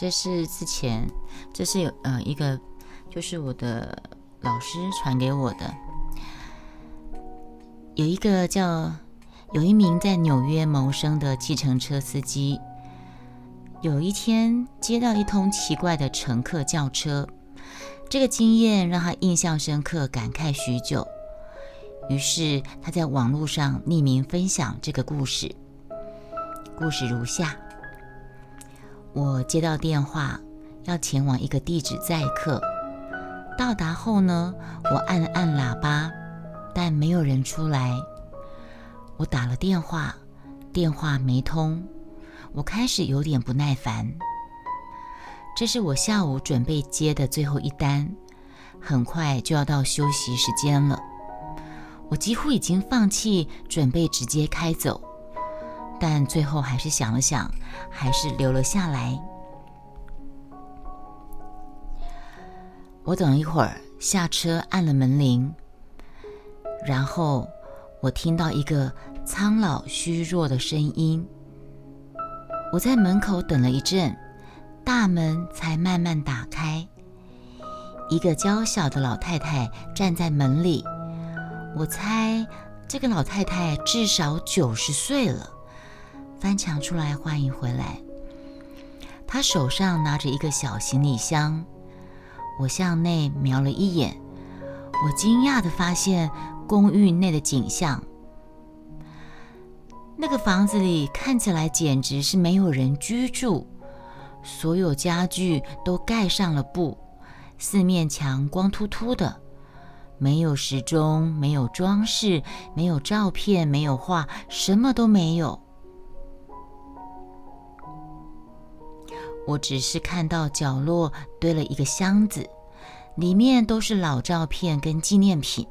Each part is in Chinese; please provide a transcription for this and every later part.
这是之前，这是有呃一个，就是我的老师传给我的，有一个叫有一名在纽约谋生的计程车司机，有一天接到一通奇怪的乘客叫车，这个经验让他印象深刻，感慨许久。于是他在网络上匿名分享这个故事。故事如下：我接到电话，要前往一个地址载客。到达后呢，我按了按喇叭，但没有人出来。我打了电话，电话没通。我开始有点不耐烦。这是我下午准备接的最后一单，很快就要到休息时间了。我几乎已经放弃，准备直接开走，但最后还是想了想，还是留了下来。我等一会儿，下车按了门铃，然后我听到一个苍老虚弱的声音。我在门口等了一阵，大门才慢慢打开，一个娇小的老太太站在门里。我猜这个老太太至少九十岁了。翻墙出来，欢迎回来。他手上拿着一个小行李箱。我向内瞄了一眼，我惊讶地发现公寓内的景象。那个房子里看起来简直是没有人居住，所有家具都盖上了布，四面墙光秃秃的。没有时钟，没有装饰，没有照片，没有画，什么都没有。我只是看到角落堆了一个箱子，里面都是老照片跟纪念品。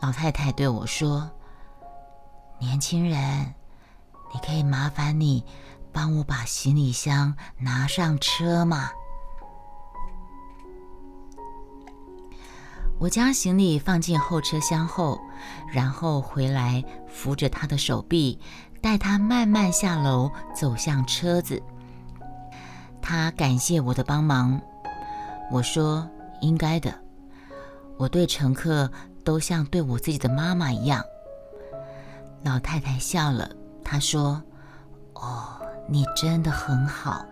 老太太对我说：“年轻人，你可以麻烦你帮我把行李箱拿上车吗？”我将行李放进后车厢后，然后回来扶着他的手臂，带他慢慢下楼，走向车子。他感谢我的帮忙。我说：“应该的，我对乘客都像对我自己的妈妈一样。”老太太笑了，她说：“哦，你真的很好。”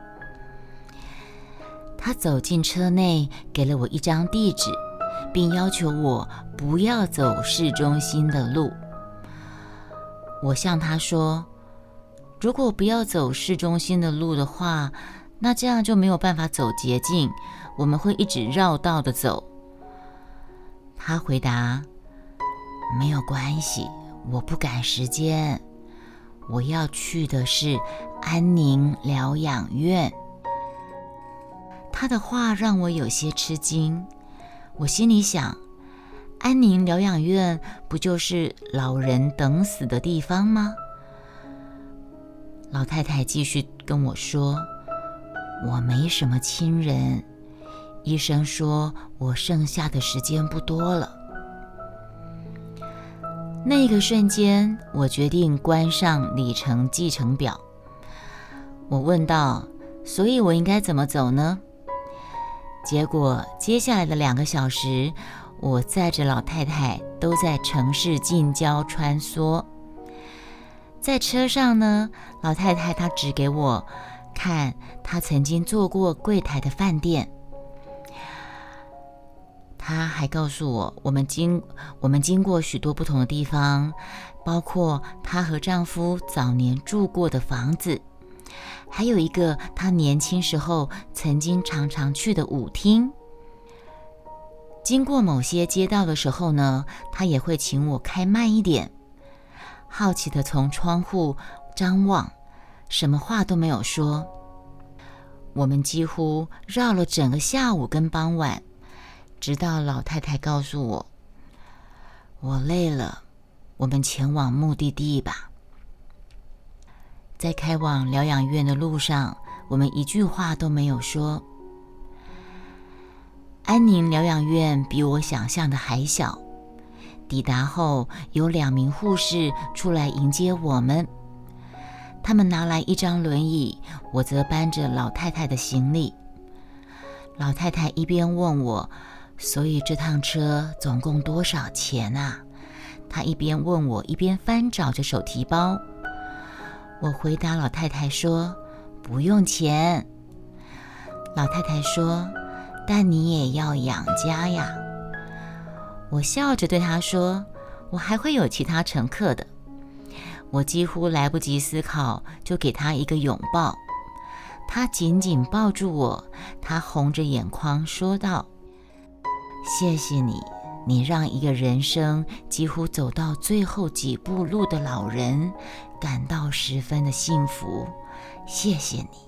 她走进车内，给了我一张地址。并要求我不要走市中心的路。我向她说：“如果不要走市中心的路的话，那这样就没有办法走捷径，我们会一直绕道的走。”他回答：“没有关系，我不赶时间，我要去的是安宁疗养院。”他的话让我有些吃惊。我心里想，安宁疗养院不就是老人等死的地方吗？老太太继续跟我说：“我没什么亲人，医生说我剩下的时间不多了。”那个瞬间，我决定关上里程计程表。我问道：“所以我应该怎么走呢？”结果，接下来的两个小时，我载着老太太都在城市近郊穿梭。在车上呢，老太太她指给我看她曾经做过柜台的饭店。她还告诉我，我们经我们经过许多不同的地方，包括她和丈夫早年住过的房子。还有一个她年轻时候曾经常常去的舞厅。经过某些街道的时候呢，他也会请我开慢一点。好奇的从窗户张望，什么话都没有说。我们几乎绕了整个下午跟傍晚，直到老太太告诉我：“我累了，我们前往目的地吧。”在开往疗养院的路上，我们一句话都没有说。安宁疗养院比我想象的还小。抵达后，有两名护士出来迎接我们。他们拿来一张轮椅，我则搬着老太太的行李。老太太一边问我：“所以这趟车总共多少钱啊？”她一边问我，一边翻找着手提包。我回答老太太说：“不用钱。”老太太说：“但你也要养家呀。”我笑着对她说：“我还会有其他乘客的。”我几乎来不及思考，就给他一个拥抱。他紧紧抱住我，他红着眼眶说道：“谢谢你，你让一个人生几乎走到最后几步路的老人感到十分的幸福。谢谢你。”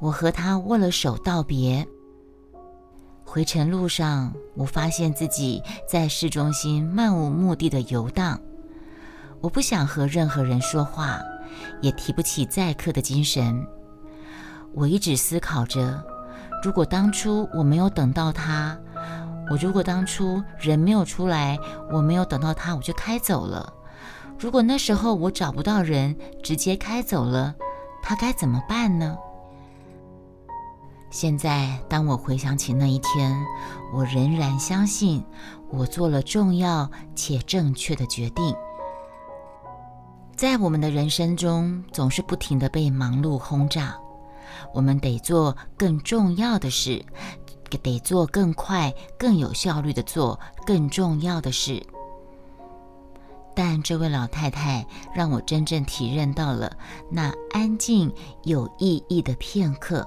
我和他握了手道别。回程路上，我发现自己在市中心漫无目的的游荡。我不想和任何人说话。也提不起载客的精神。我一直思考着：如果当初我没有等到他，我如果当初人没有出来，我没有等到他，我就开走了。如果那时候我找不到人，直接开走了，他该怎么办呢？现在，当我回想起那一天，我仍然相信我做了重要且正确的决定。在我们的人生中，总是不停的被忙碌轰炸，我们得做更重要的事，得做更快、更有效率的做更重要的事。但这位老太太让我真正体认到了那安静有意义的片刻，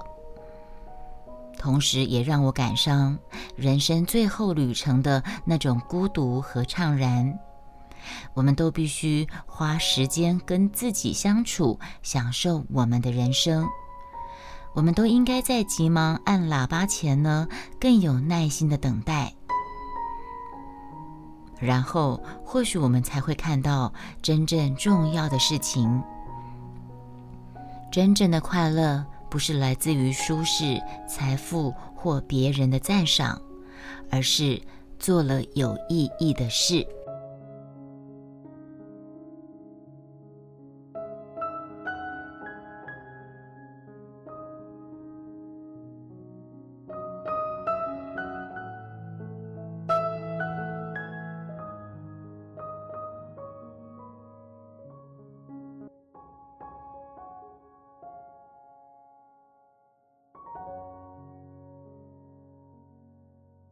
同时也让我感伤人生最后旅程的那种孤独和怅然。我们都必须花时间跟自己相处，享受我们的人生。我们都应该在急忙按喇叭前呢，更有耐心的等待。然后，或许我们才会看到真正重要的事情。真正的快乐，不是来自于舒适、财富或别人的赞赏，而是做了有意义的事。